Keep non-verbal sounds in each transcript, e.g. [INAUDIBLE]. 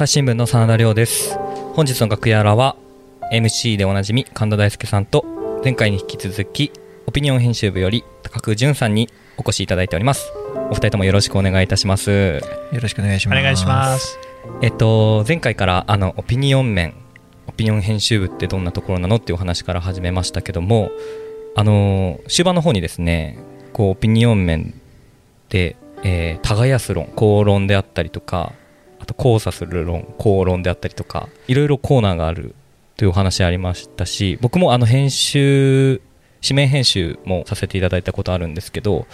朝日新聞の真田亮です。本日の楽屋裏は MC でおなじみ神田大輔さんと前回に引き続きオピニオン編集部より高久淳さんにお越しいただいております。お二人ともよろしくお願いいたします。よろしくお願いします。お願いします。えっと前回からあのオピニオン面オピニオン編集部ってどんなところなのっていうお話から始めましたけどもあの終盤の方にですねこうオピニオン面で、えー、耕す論公論であったりとかあと交差する論公論であったりとかいろいろコーナーがあるというお話ありましたし僕もあの編集指名編集もさせていただいたことあるんですけど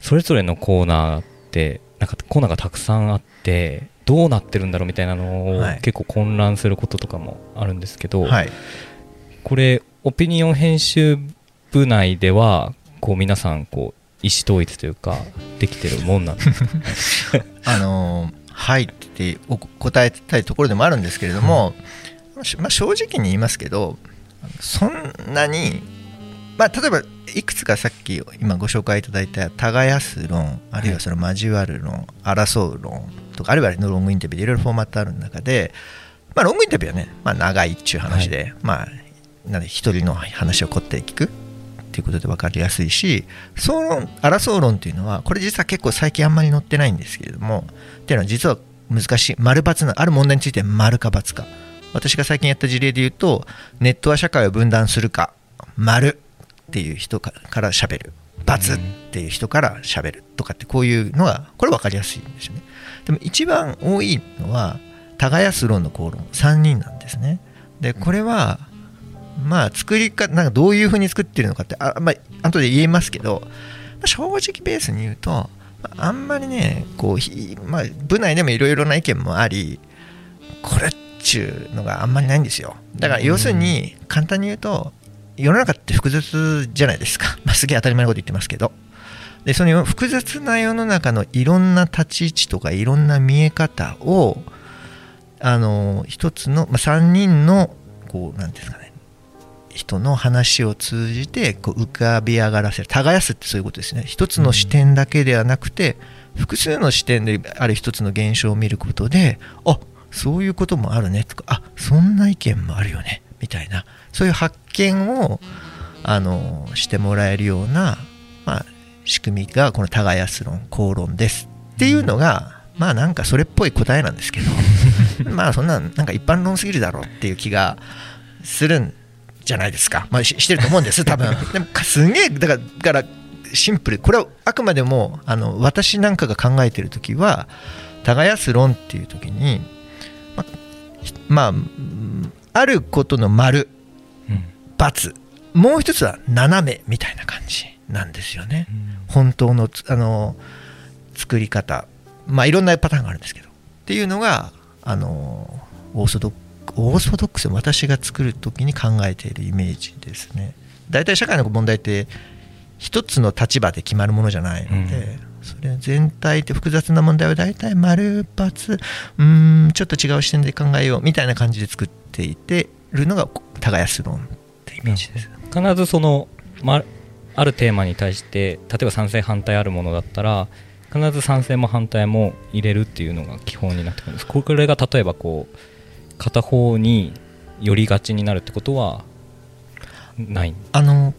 それぞれのコーナーってなんかコーナーがたくさんあってどうなってるんだろうみたいなのを、はい。結構混乱することとかもあるんですけど、はい。これオピニオン編集部内ではこう皆さんこう意思統一というかできてるもんなんですか？[LAUGHS] あのーはいってお答えたいところでもあるんですけれども、しまあ、正直に言いますけどそんなに、まあ、例えばいくつかさっき今ご紹介いただいた耕す論あるいはその交わる論争う論とかあるいはロングインタビューでいろいろフォーマットある中で、まあ、ロングインタビューはね、まあ、長いっちゅう話で、まあなんで一人の話をこって聞くっていうことで分かりやすいし総論争う論っていうのはこれ実は結構最近あんまり載ってないんですけれどもっていうのは実は難しい。丸×なある問題について丸か×か。私が最近やった事例で言うとネットは社会を分断するか丸っていう人かから喋る×っていう人から喋る。とかってこういうのがこれ分かりやすいんですよね。でも一番多いのは耕す論の口論。3人なんですね。でこれはまあ作り方なんかどういうふうに作ってるのかってあ、まあ後で言えますけど、まあ正直ベースに言うとあんまりねこう、まあ、部内でもいろいろな意見もありこれっちゅうのがあんまりないんですよ。だから要するに簡単に言うと世の中って複雑じゃないですか、[LAUGHS] まあ、すげえ当たり前のこと言ってますけど。でその複雑な世の中のいろんな立ち位置とかいろんな見え方をあの一つの、まあ、3人のこうなんですかね人の話を通じてこう浮かび上がらせる。耕すってそういうことですね。一つの視点だけではなくて複数の視点である一つの現象を見ることであそういうこともあるね。とかあそんな意見もあるよね。みたいな。そういう発見をあのしてもらえるような、まあ、仕組みがこの耕す論公論です。っていうのが、まあなんかそれっぽい答えなんですけど。[LAUGHS] まあそんなんなんか一般論すぎるだろうっていう気がするんじゃないですか、まあ、ししてると思うんです多分。[LAUGHS] でもかすげえだからだからシンプル。これはあくまでもあの私なんかが考えてる時は耕す論っていう時にまひまあうんあることの丸うん×もう一つは斜めみたいな感じなんですよね。本当のつあの作り方。まあいろんなパターンがあるんですけど。っていうのがあのオーソドックオーソドックス私が作る時に考えているイメージですね。大体社会の問題って一つの立場で決まるものじゃないので、それは全体って複雑な問題は大体丸×うーんちょっと違う視点で考えようみたいな感じで作っていてるのが耕す論ってイメージです。必ずその、ま、あるテーマに対して例えば賛成反対あるものだったら必ず賛成も反対も入れるっていうのが基本になってくるんです。これが例えばこう片方に寄りがちになるってことはない？あの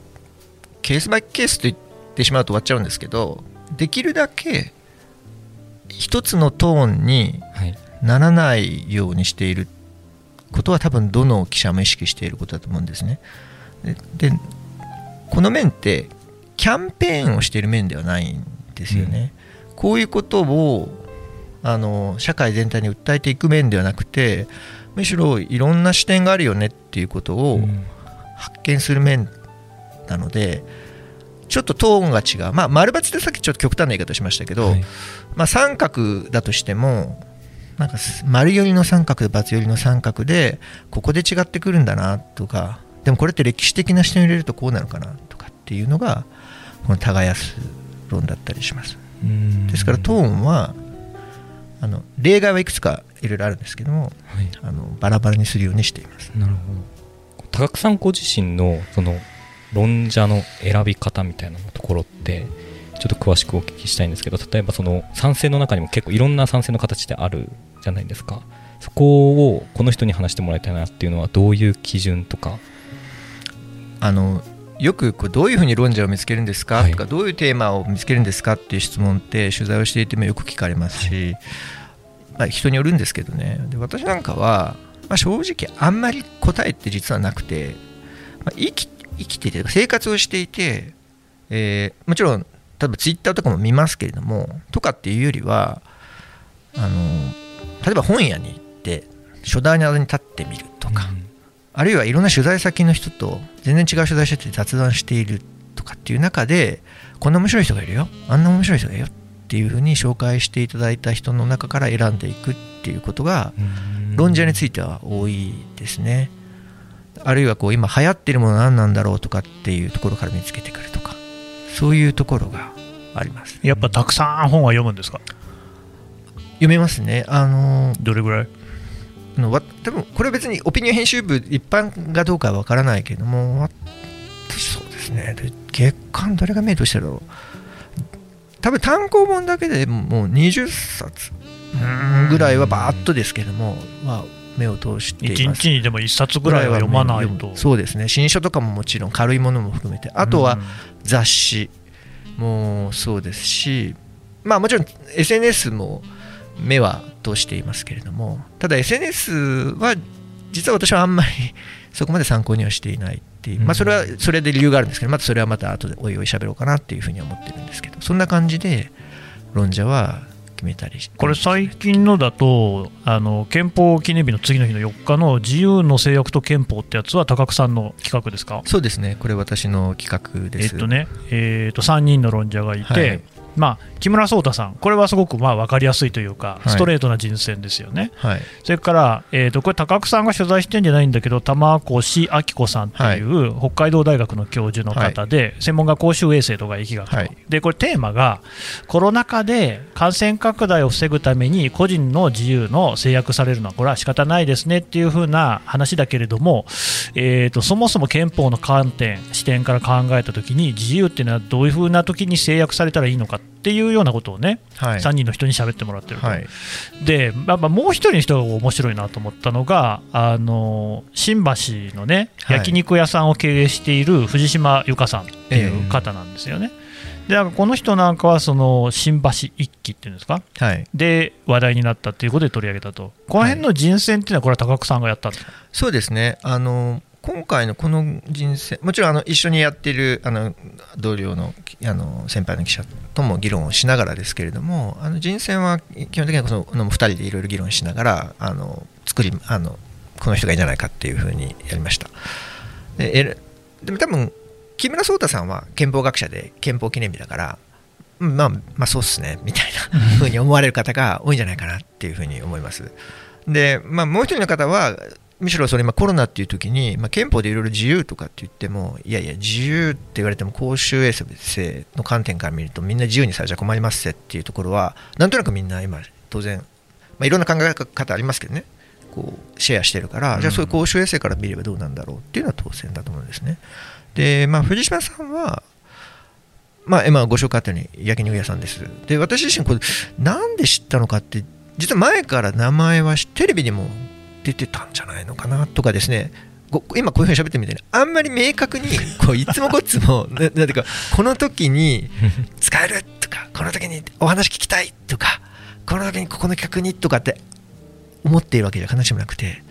ケースバイケースと言ってしまうと終わっちゃうんですけどできるだけ一つのトーンにはいならないようにしていることは多分どの記者も意識していることだと思うんですね。ででこの面ってキャンペーンをしている面ではないんですよね。こういうことをあの社会全体に訴えていく面ではなくてむしろいろんな視点があるよねっていうことをうん。発見する面なのでちょっとトーンが違う。まあ丸抜でさっきちょっと極端な言い方しましたけど、はい。まあ、三角だとしてもなんか丸寄りの三角×寄りの三角でここで違ってくるんだなとかでもこれって歴史的な視点を入れるとこうなのかなとかっていうのがこの耕す論だったりします。うん。ですからトーンはあの例外はいくつかいろいろあるんですけどもはい。あのバラバラにするようにしています。なるほど。高久さんご自身のその論者の選び方みたいなところってちょっと詳しくお聞きしたいんですけど例えばその賛成の中にも結構いろんな賛成の形ってあるじゃないですか。そこをこの人に話してもらいたいなっていうのはどういう基準とか？あのよくこうどういうふうに論者を見つけるんですか、はい。とかどういうテーマを見つけるんですかっていう質問って取材をしていてもよく聞かれますし、まあ、人によるんですけどね。で私なんかは、まあ、正直あんまり答えって実はなくて、まあ、生き生きていて生活をしていて、えーもちろん例えばツイッターとかも見ますけれどもとかっていうよりはあの例えば本屋に行って書棚に立ってみるとか、あるいはいろんな取材先の人と全然違う取材してて雑談しているとかっていう中でこんな面白い人がいるよ。あんな面白い人がいるよっていうふうに紹介していただいた人の中から選んでいくっていうことが論者については多いですね。あるいはこう今流行ってるもの何なんだろうとかっていうところから見つけてくるとかそういうところがあります。やっぱたくさん本は読むんですか？読めますね。あのどれぐらい？あのわ多分これは別にオピニオン編集部一般がどうかは分からないけども私そうですね。で月間どれが目としてるだろう多分単行本だけでもう20冊ぐらいはバーッとですけども、まあ、目を通してい一ます。日にでも一冊ぐらいは読まないと。そうですね。新書とかももちろん軽いものも含めて。あとは雑誌もそうですしまあもちろん SNS も目は通していますけれどもただ SNS は実は私はあんまりそこまで参考にはしていないっていう、まあ、それはそれで理由があるんですけどまたそれはまた後でおいおい喋ろうかなっていうふうには思ってるんですけどそんな感じで論者は決めたりして。これ最近のだとあの憲法記念日の次の日の4日の自由の制約と憲法ってやつは高久さんの企画ですか？そうですね。これ私の企画です。えっとね、えっと3人の論者がいて、はいまあ、木村壮太さん、これはすごくまあ分かりやすいというか、い。ストレートな人選ですよね。はい。それから、えー、とこれ、高久さんが取材してんじゃないんだけど、玉越明子さんっていう、北海道大学の教授の方で、専門が公衆衛生とか疫学と、はい。でこれ、テーマが、コロナ禍で感染拡大を防ぐために、個人の自由の制約されるのは、これは仕方ないですねっていう風な話だけれども、えー、とそもそも憲法の観点、視点から考えたときに、自由っていうのはどういう風な時に制約されたらいいのかっていうようなことをね、はい。3人の人に喋ってもらってると。はい。で、まあ、まあもう一人の人が面白いなと思ったのが、あの新橋のね、はい。焼肉屋さんを経営している藤島由香さんっていう方なんですよね。でなんかこの人なんかはその新橋一揆っていうんですか？はい。で話題になったということで取り上げたと。この辺の人選っていうのはこれは高久さんがやったんですか、そうですね。あの今回のこの人生もちろんあの一緒にやっているあの同僚のあの先輩の記者とも議論をしながらですけれどもあの人選は基本的にはこの2人でいろいろ議論しながらあの作りあのこの人がいいんじゃないかっていうふうにやりましたででも多分木村壮太さんは憲法学者で憲法記念日だからまあ、まあそうっすねみたいなふうに思われる方が多いんじゃないかなっていうふうに思います。で、まあ、もう一人の方はむしろそれ今コロナっていう時に、まあ、憲法でいろいろ自由とかって言ってもいやいや自由って言われても公衆衛生の観点から見るとみんな自由にされちゃ困りますぜっていうところはなんとなくみんな今当然、まあ、いろんな考え方ありますけどねこうシェアしてるから、じゃあそういう公衆衛生から見ればどうなんだろうっていうのは当然だと思うんですね。で、まあ、藤島さんはまあ、今ご紹介あったように焼肉屋さんです。で、私自身これ、なんで知ったのかって、実は前から名前はテレビにも出てたんじゃないのかなとかですね、今こういうふうに喋ってみてね、あんまり明確にこういつもこっつも、[LAUGHS] ななんていうか、この時に使えるとか、この時にお話聞きたいとか、この時にここの企画にとかって思っているわけじゃ必ずしもなくて、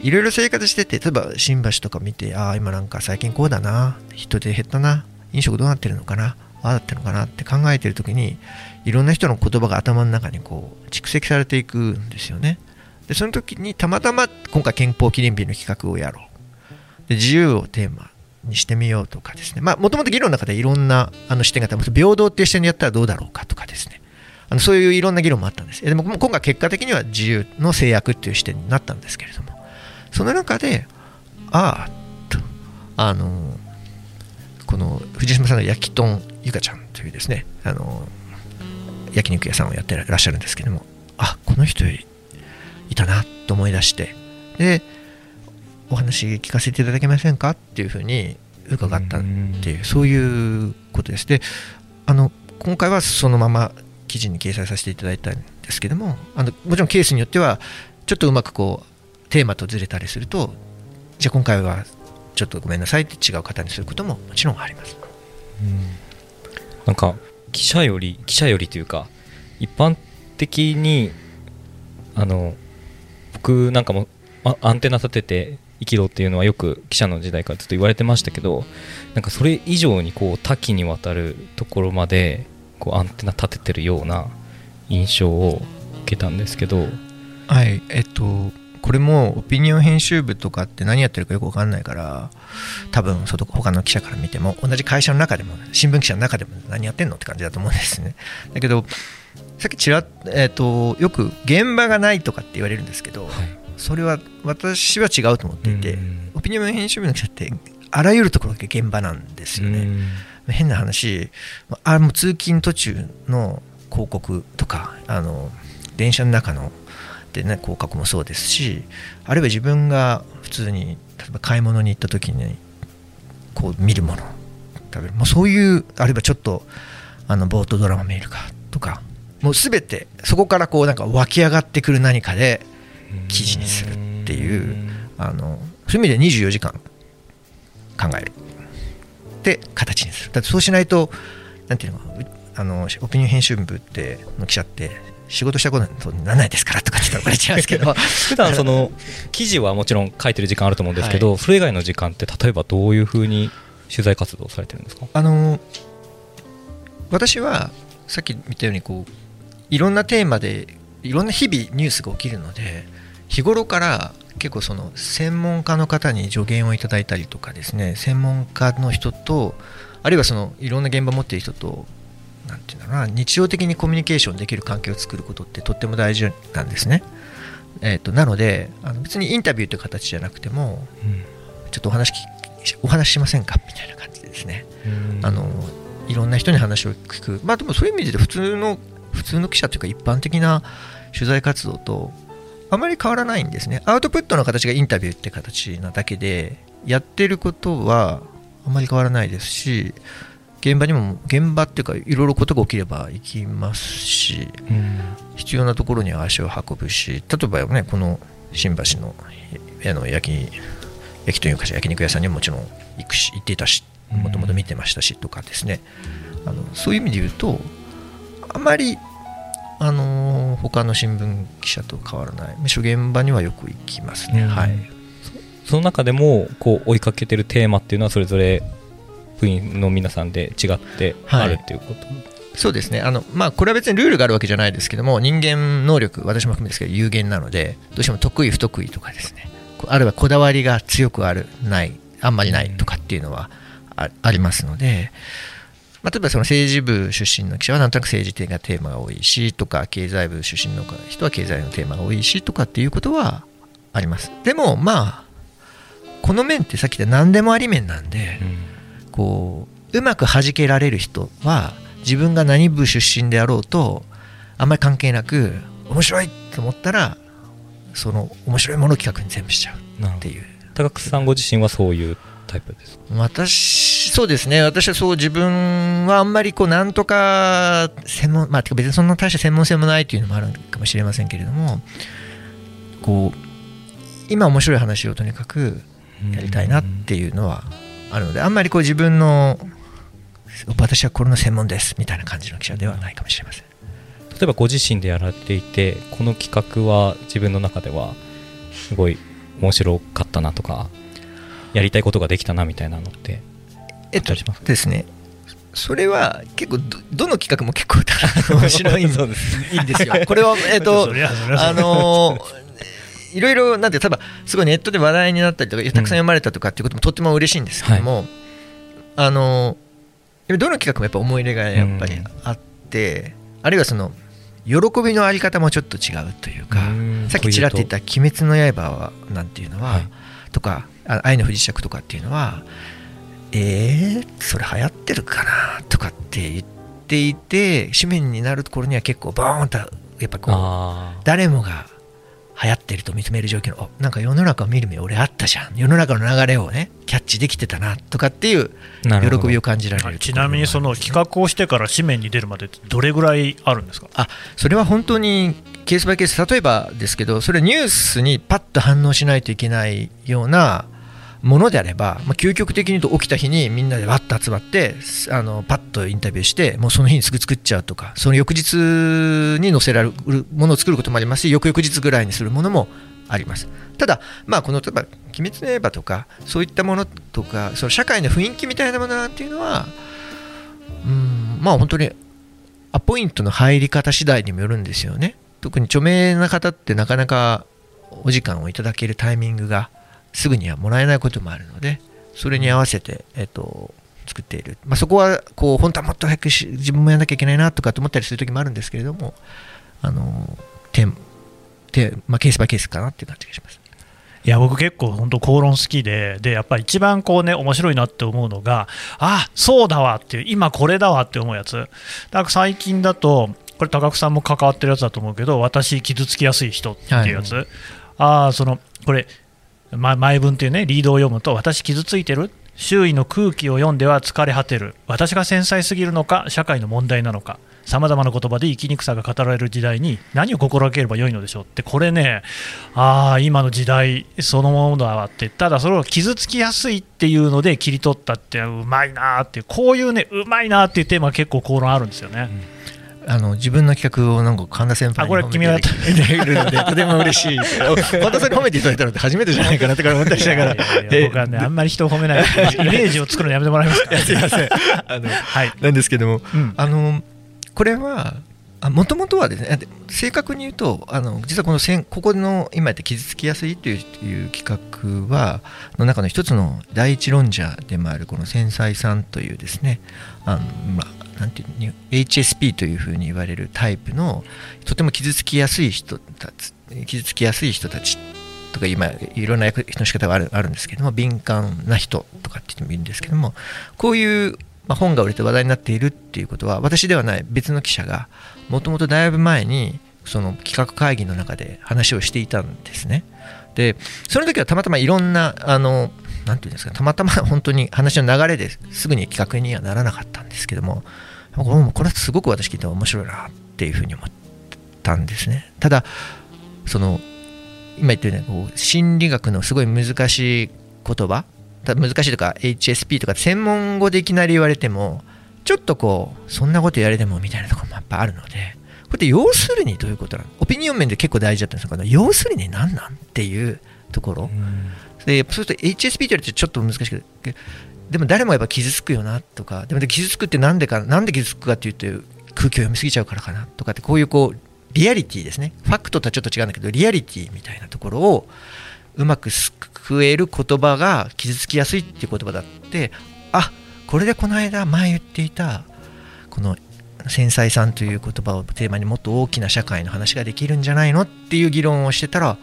いろいろ生活してて、例えば新橋とか見て、ああ、今なんか最近こうだな、人手減ったな、飲食どうなってるのかな、ああだってるのかなって考えてる時に、いろんな人の言葉が頭の中にこう蓄積されていくんですよね。で、その時にたまたま今回憲法記念日の企画をやろう。で、自由をテーマにしてみようとかですね。もともと議論の中でいろんなあの視点があって、平等っていう視点でやったらどうだろうかとかですね。あのそういういろんな議論もあったんです。でも今回結果的には自由の制約っていう視点になったんですけれども、その中で、ああ、と、あの、この藤島さんの焼き豚ゆかちゃんというですね、あの、焼肉屋さんをやってらっしゃるんですけども、あ、この人よりいたなと思い出して、で、お話聞かせていただけませんかっていうふうに伺ったっていう、そういうことです。で、あの、今回はそのまま記事に掲載させていただいたんですけども、あのもちろんケースによっては、ちちょっとうまくこうテーマとずれたりするとじゃあ今回はちょっとごめんなさいって違う方にすることももちろんあります。なんか記者より記者よりというか一般的にあの僕なんかもあアンテナ立てて生きろっていうのはよく記者の時代からずっと言われてましたけどなんかそれ以上にこう多岐にわたるところまでこうアンテナ立ててるような印象を受けたんですけど。はいえっとこれもオピニオン編集部とかって何やってるかよく分かんないから多分外他の記者から見ても同じ会社の中でも新聞記者の中でも何やってんのって感じだと思うんですね。だけどさっきちらっ、えっとよく現場がないとかって言われるんですけど、はい。それは私は違うと思っていて、うんオピニオン編集部の記者ってあらゆるところが現場なんですよね、変な話あもう通勤途中の広告とかあの電車の中ので、ね、広告もそうですしあるいは自分が普通に例えば買い物に行った時にこう見るもの食べるもうそういうあるいはちょっとあのボートドラマ見るかとかもう全てそこからこうなんか湧き上がってくる何かで記事にするっていうあのそういう意味で24時間考える。で形にする。だってそうしないとなんていうのあのオピニオン編集部っての記者って仕事したことにならないですからとかって言ったら怒られちゃうんですけど。[LAUGHS] 普段その記事はもちろん書いてる時間あると思うんですけど、それ以外の時間って例えばどういうふうに取材活動されてるんですか？あの私はさっき見たようにこういろんなテーマでいろんな日々ニュースが起きるので日頃から結構その専門家の方に助言をいただいたりとかですね専門家の人とあるいはそのいろんな現場を持っている人となんていうんだろうな日常的にコミュニケーションできる環境を作ることってとっても大事なんですね。えー、となのであの別にインタビューという形じゃなくてもちょっとお話きお話ししませんか？みたいな感じでですね。あのいろんな人に話を聞く、まあ、でもそういう意味で普通の普通の記者というか一般的な取材活動とあまり変わらないんですね。アウトプットの形がインタビューって形なだけでやってることはあまり変わらないですし現場にも現場っていうかいろいろことが起きれば行きますし必要なところには足を運ぶし例えばねこの新橋のあの焼き焼きというか焼肉屋さんにももちろん行くし行っていたしもともと見てましたしとかですね。あのそういう意味で言うとあまりあの他の新聞記者と変わらない。むしろ現場にはよく行きますね、うん。はい。その中でもこう追いかけてるテーマっていうのはそれぞれ部員の皆さんで違ってあるっていうこと、そうですね。あの、まあ、これは別にルールがあるわけじゃないですけども人間能力私も含めですけど有限なのでどうしても得意不得意とかですね。こあるいはこだわりが強くあるないあんまりないとかっていうのはあありますので、まあ、例えばその政治部出身の記者はなんとなく政治的なテーマが多いしとか経済部出身の人は経済のテーマが多いしとかっていうことはあります。でもまあこの面ってさっき言った何でもあり面なんで、こううまく弾けられる人は自分が何部出身であろうとあんまり関係なく面白いと思ったらその面白いものを企画に全部しちゃうっていう。高久さんご自身はそういうタイプですか？私そうですね。私はそう自分はあんまりこうなんとか専門まあてか別にそんな大した専門性もないっていうのもあるかもしれませんけれどもこう今面白い話をとにかくやりたいなっていうのはあるのであんまりこう自分の私はこれの専門ですみたいな感じの記者ではないかもしれません。例えばご自身でやられていてこの企画は自分の中ではすごい面白かったなとかやりたいことができたなみたいなのってえっとですね。それは結構どどの企画も結構面白い。んです。いいんですよ。[LAUGHS] これはえっと [LAUGHS] あのーいろいろなんて例えばすごいネットで話題になったりとかたくさん読まれたとかっていうこともとっても嬉しいんですけども、あのーどの企画もやっぱ思い入れがやっぱりあって、あるいはその喜びのあり方もちょっと違うというかうん。さっきちらっと言った「鬼滅の刃は」なんていうのは、はい。とか「あ愛の不時着」とかっていうのはえー、それ流行ってるかなとかって言っていて紙面になる頃には結構ボーンとやっぱこうあ誰もが流行ってると認める状況のおなんか世の中を見る目俺あったじゃん。世の中の流れをねキャッチできてたなとかっていう喜びを感じられるちなみにその企画をしてから紙面に出るまでってどれぐらいあるんですか？あそれは本当にケースバイケース例えばですけどそれニュースにパッと反応しないといけないようなものであれば、まあ、究極的に言うと起きた日にみんなでわっと集まってあのパッとインタビューしてもうその日にすぐ作っちゃうとかその翌日に載せられるものを作ることもありますし翌々日ぐらいにするものもあります。ただ、まあ、この例えば「鬼滅の刃」とかそういったものとかその社会の雰囲気みたいなものなんていうのはうんまあ本当にアポイントの入り方次第にもよるんですよね。特に著名な方ってなかなかお時間をいただけるタイミングがすぐにはもらえないこともあるのでそれに合わせて、えっと、作っている、まあ、そこはこう本当はもっと早く自分もやらなきゃいけないなとかと思ったりする時もあるんですけれどもあのテテ、まあ、ケースバイケースかなっていう感じがします。いや僕結構本当口論好きででやっぱり一番こうね面白いなって思うのがあそうだわっていう今これだわって思うやつ。だから最近だとこれ高久さんも関わってるやつだと思うけど私傷つきやすい人っていうやつ、はい、ああそのこれま、前文というねリードを読むと私傷ついてる。周囲の空気を読んでは疲れ果てる。私が繊細すぎるのか社会の問題なのか。さまざまな言葉で生きにくさが語られる時代に何を心がければよいのでしょう。ってこれねああ今の時代そのものだわって。ただそれを傷つきやすいっていうので切り取ったってうまいなっていうこういうねうまいなっていうテーマは結構口論あるんですよね。うん。あの自分の企画をなんか神田先輩に褒めているのでとても嬉しい。[LAUGHS] 神田さんに褒めていただいたのって初めてじゃないかなって思ったりしながら。僕はねあんまり人を褒めない。イメージを作るのやめてもらえますか？すいませんあの、はい、なんですけども、うん、あのこれはもともとはですね正確に言うとあの実はこのせんここの今やって傷つきやすいという企画はの中の一つの第一論者でもあるこの繊細さんというですねあの、まあ、なんていう HSP というふうに言われるタイプのとても傷つきやすい人たち傷つきやすい人たちとか今いろんな役の仕方があるあるんですけども敏感な人とかって言ってもいいんですけどもこういう、まあ、本が売れて話題になっているっていうことは私ではない別の記者がもともとだいぶ前にその企画会議の中で話をしていたんですね。でその時はたまたまいろんなあのなんていうんですかたまたま本当に話の流れですぐに企画にはならなかったんですけどもこれはすごく私聞いて面白いなっていうふうに思ったんですねただその今言ったようにこう心理学のすごい難しい言葉難しいとか HSP とか専門語でいきなり言われてもちょっとこうそんなことやれてもみたいなところもやっぱあるのでこれって要するにどういうことなの？オピニオン面で結構大事だったんですけど要するに何なんっていうところ。でそうすると HSP って言われてちょっと難しくてでも誰もやっぱ傷つくよなとかでも傷つくってなんでかなんで傷つくかっていうと空気を読みすぎちゃうからかなとかってこういうこうリアリティですね。ファクトとはちょっと違うんだけどリアリティみたいなところをうまく救える言葉が傷つきやすいっていう言葉だってあこれでこの間前言っていたこの繊細さんという言葉をテーマにもっと大きな社会の話ができるんじゃないのっていう議論をしてたら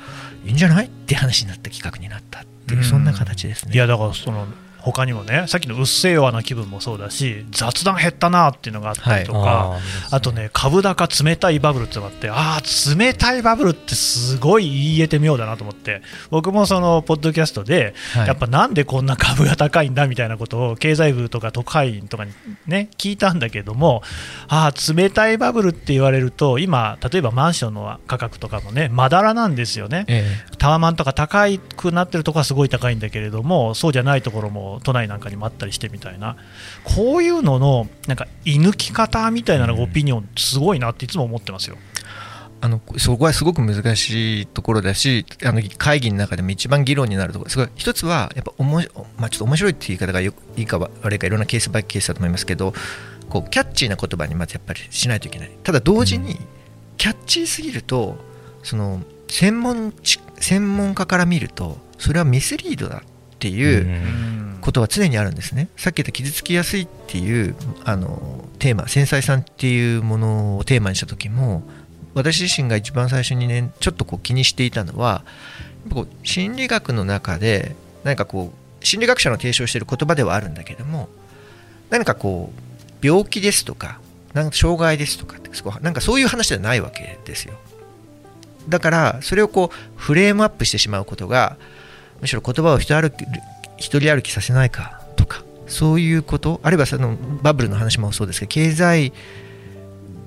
いいんじゃないって話になった企画になったっていうそんな形ですね。いやだからその他にもねさっきのうっせぇわな気分もそうだし雑談減ったなっていうのがあったりとか、はい、ああとね株高冷たいバブルってのがあってああ冷たいバブルってすごい言い得て妙だなと思って僕もそのポッドキャストで、はい、やっぱなんでこんな株が高いんだみたいなことを経済部とか特派員とかにね聞いたんだけどもああ冷たいバブルって言われると今例えばマンションの価格とかもねまだらなんですよね、ええ、タワマンとか高くなってるところはすごい高いんだけれどもそうじゃないところも都内なんかにもあったりしてみたいな。こういうののなんか居抜き方みたいなのオピニオンすごいなっていつも思ってますよ。あのそこはすごく難しいところだしあの会議の中でも一番議論になるところ。すごい一つはやっぱおも、まあ、ちょっと面白いっていう言い方がよいいか悪いかいろんなケースバイケースだと思いますけどこうキャッチーな言葉にまずやっぱりしないといけない。ただ同時にキャッチーすぎるとその専門専門家から見るとそれはミスリードだっていうことは常にあるんですね。さっき言った傷つきやすいっていうあのテーマ繊細さんっていうものをテーマにした時も私自身が一番最初にねちょっとこう気にしていたのはこう心理学の中で何かこう心理学者の提唱している言葉ではあるんだけども何かこう病気ですとかなんか障害ですとかってなんかそういう話ではないわけですよだからそれをこうフレームアップしてしまうことがむしろ言葉を一歩一人歩きさせないかとかそういうことあるいはそのバブルの話もそうですけど経済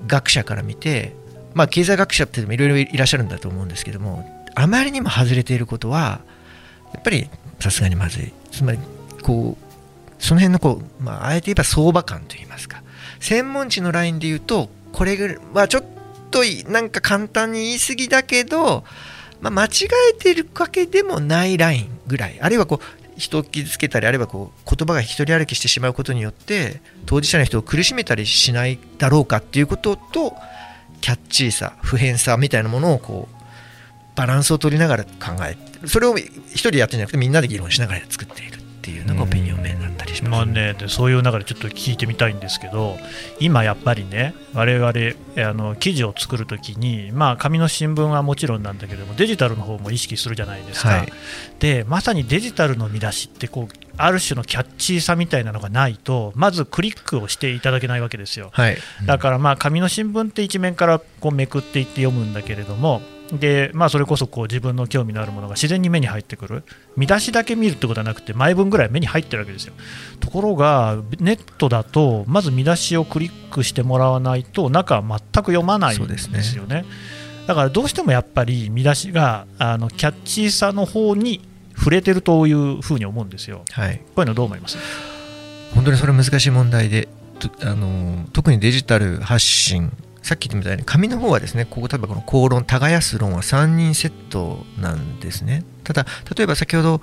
学者から見てまあ、経済学者っていろいろいらっしゃるんだと思うんですけどもあまりにも外れていることはやっぱりさすがにまずい。つまりこうその辺のこう、まあ、あえて言えば相場感といいますか。専門知のラインで言うとこれぐらいはちょっとなんか簡単に言い過ぎだけど、まあ、間違えてるわけでもないラインぐらい。あるいはこう人を傷つけたりあるいはこう言葉が一人歩きしてしまうことによって当事者の人を苦しめたりしないだろうかっていうこととキャッチーさ普遍さみたいなものをこうバランスを取りながら考えてそれを一人でやってんじゃなくてみんなで議論しながら作っているっていうのがオピニオン面だったりします、まあね、でそういう中でちょっと聞いてみたいんですけど今やっぱりね我々あの記事を作るときに、まあ、紙の新聞はもちろんなんだけどもデジタルの方も意識するじゃないですか、はい、でまさにデジタルの見出しってこうある種のキャッチーさみたいなのがないとまずクリックをしていただけないわけですよ、はい、だからまあ紙の新聞って一面からこうめくっていって読むんだけれどもでまあ、それこそこう自分の興味のあるものが自然に目に入ってくる。見出しだけ見るってことはなくて前文ぐらい目に入ってるわけですよ。ところがネットだとまず見出しをクリックしてもらわないと中は全く読まないんですよね、ね、だからどうしてもやっぱり見出しがあのキャッチーさの方に触れてるというふうに思うんですよ、はい、こういうのどう思います？本当にそれ難しい問題であの特にデジタル発信さっき言ったみたいに紙の方はですねここ例えばこの公論耕す論は3人セットなんですね。ただ例えば先ほど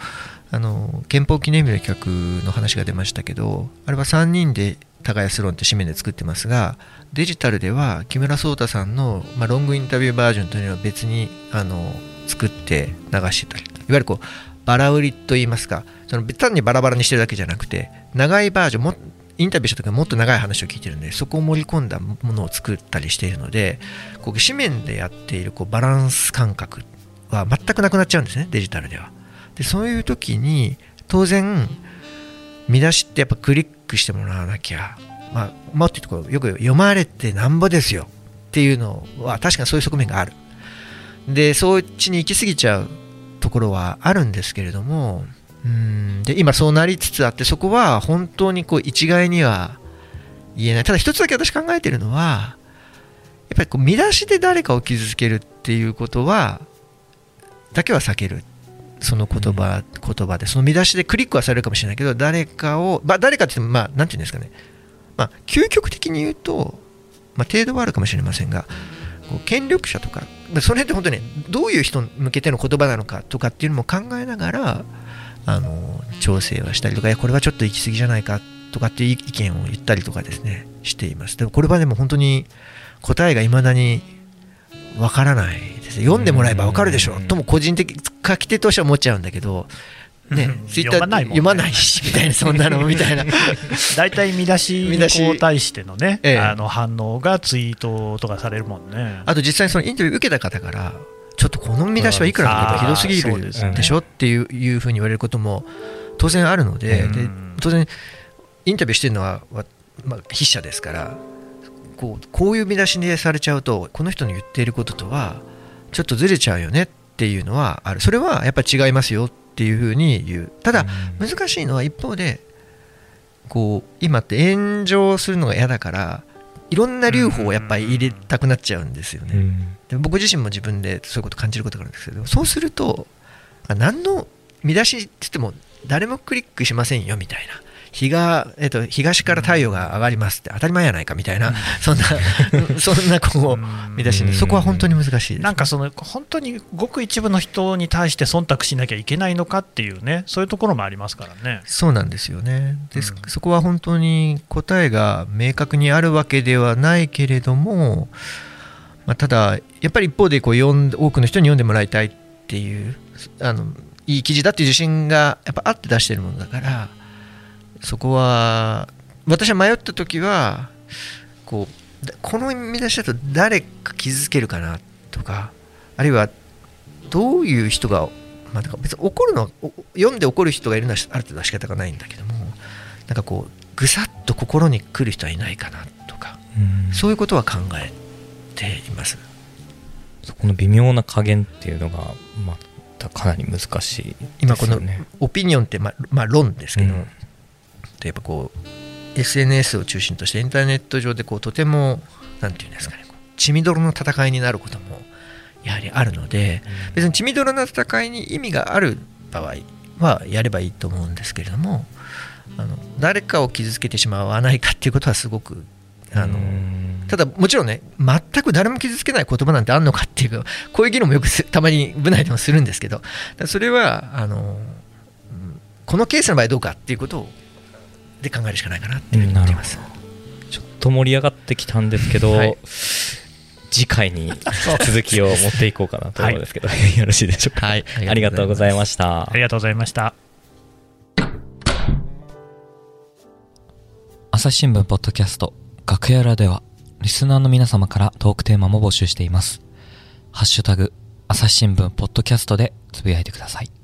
あの憲法記念日の企画の話が出ましたけどあれは3人で耕す論って紙面で作ってますがデジタルでは木村壮太さんの、まあ、ロングインタビューバージョンというのは別にあの作って流してたりいわゆるこうバラ売りといいますかその単にバラバラにしてるだけじゃなくて長いバージョンもインタビューした時はもっと長い話を聞いてるんでそこを盛り込んだものを作ったりしているのでこう紙面でやっているこうバランス感覚は全くなくなっちゃうんですねデジタルでは。でそういう時に当然見出しってやっぱクリックしてもらわなきゃまあもっと言うとよく読まれてなんぼですよっていうのは確かにそういう側面がある。でそっちに行き過ぎちゃうところはあるんですけれどもうん。で今そうなりつつあってそこは本当にこう一概には言えない。ただ一つだけ私考えてるのはやっぱりこう見出しで誰かを傷つけるっていうことはだけは避ける。その言葉、うん、言葉で。その見出しでクリックはされるかもしれないけど誰かを、まあ、誰かって言ってもまあなんていうんですかね、まあ、究極的に言うと、まあ、程度はあるかもしれませんがこう権力者とかその辺って本当にどういう人に向けての言葉なのかとかっていうのも考えながらあの調整はしたりとかこれはちょっと行き過ぎじゃないかとかっていう意見を言ったりとかですねしています。でもこれはでも本当に答えがいまだにわからないです。読んでもらえばわかるでしょうとも個人的書き手としては思っちゃうんだけどね、ツイッター読まないしみたいなそんなのみたいな。大体見出しに対してのね、ええ、あの反応がツイートとかされるもんね。あと実際にそのインタビュー受けた方からちょっとこの見出しはいくらなのかひどすぎるでしょ？っていういうふうに言われることも当然あるのでで当然インタビューしてるのは、まあ、筆者ですからこうこういう見出しにされちゃうとこの人の言っていることとはちょっとずれちゃうよねっていうのはある。それはやっぱり違いますよっていうふうに言う。ただ難しいのは一方でこう今って炎上するのが嫌だからいろんな留保をやっぱり入れたくなっちゃうんですよね。で僕自身も自分でそういうこと感じることがあるんですけどそうすると何の見出しって言っても誰もクリックしませんよみたいな。日が、えっと、東から太陽が上がりますって当たり前やないかみたいな、そんな、[LAUGHS] そんなこう見出しで、そこは本当に難しいなんかその本当にごく一部の人に対して忖度しなきゃいけないのかっていうね、そういうところもありますからね。そうなんですよね。で、うん、そこは本当に答えが明確にあるわけではないけれども、まあ、ただ、やっぱり一方でこう読ん多くの人に読んでもらいたいっていうあのいい記事だっていう自信がやっぱあって出してるものだからそこは私は迷った時はこうこの見出しだと誰か傷つけるかなとかあるいはどういう人が、まあ、別に怒るのは読んで怒る人がいるのはある程度は仕方がないんだけどもなんかこうぐさっと心に来る人はいないかなとかそういうことは考えています。そこの微妙な加減っていうのがまたかなり難しい、ね、今このオピニオンってまあ、まあ、論ですけど、うん、やっぱこう SNS を中心としてインターネット上でこうとても何て言うんですかね血みどろの戦いになることもやはりあるので、別に血みどろの戦いに意味がある場合はやればいいと思うんですけれどもあの誰かを傷つけてしまわないかっていうことはすごくあのただもちろんね全く誰も傷つけない言葉なんてあんのかっていうかこういう議論もよくたまに部内でもするんですけどそれはあのこのケースの場合どうかっていうことで考えるしかないかなっていうふうに思っています。ちょっと盛り上がってきたんですけど、はい、次回に続きを持っていこうかなと思うんですけど、はい、[LAUGHS] よろしいでしょうか。はい、ありがとうございました。ありがとうございました。朝日新聞ポッドキャスト楽屋裏ではリスナーの皆様からトークテーマも募集しています。ハッシュタグ朝日新聞ポッドキャストでつぶやいてください。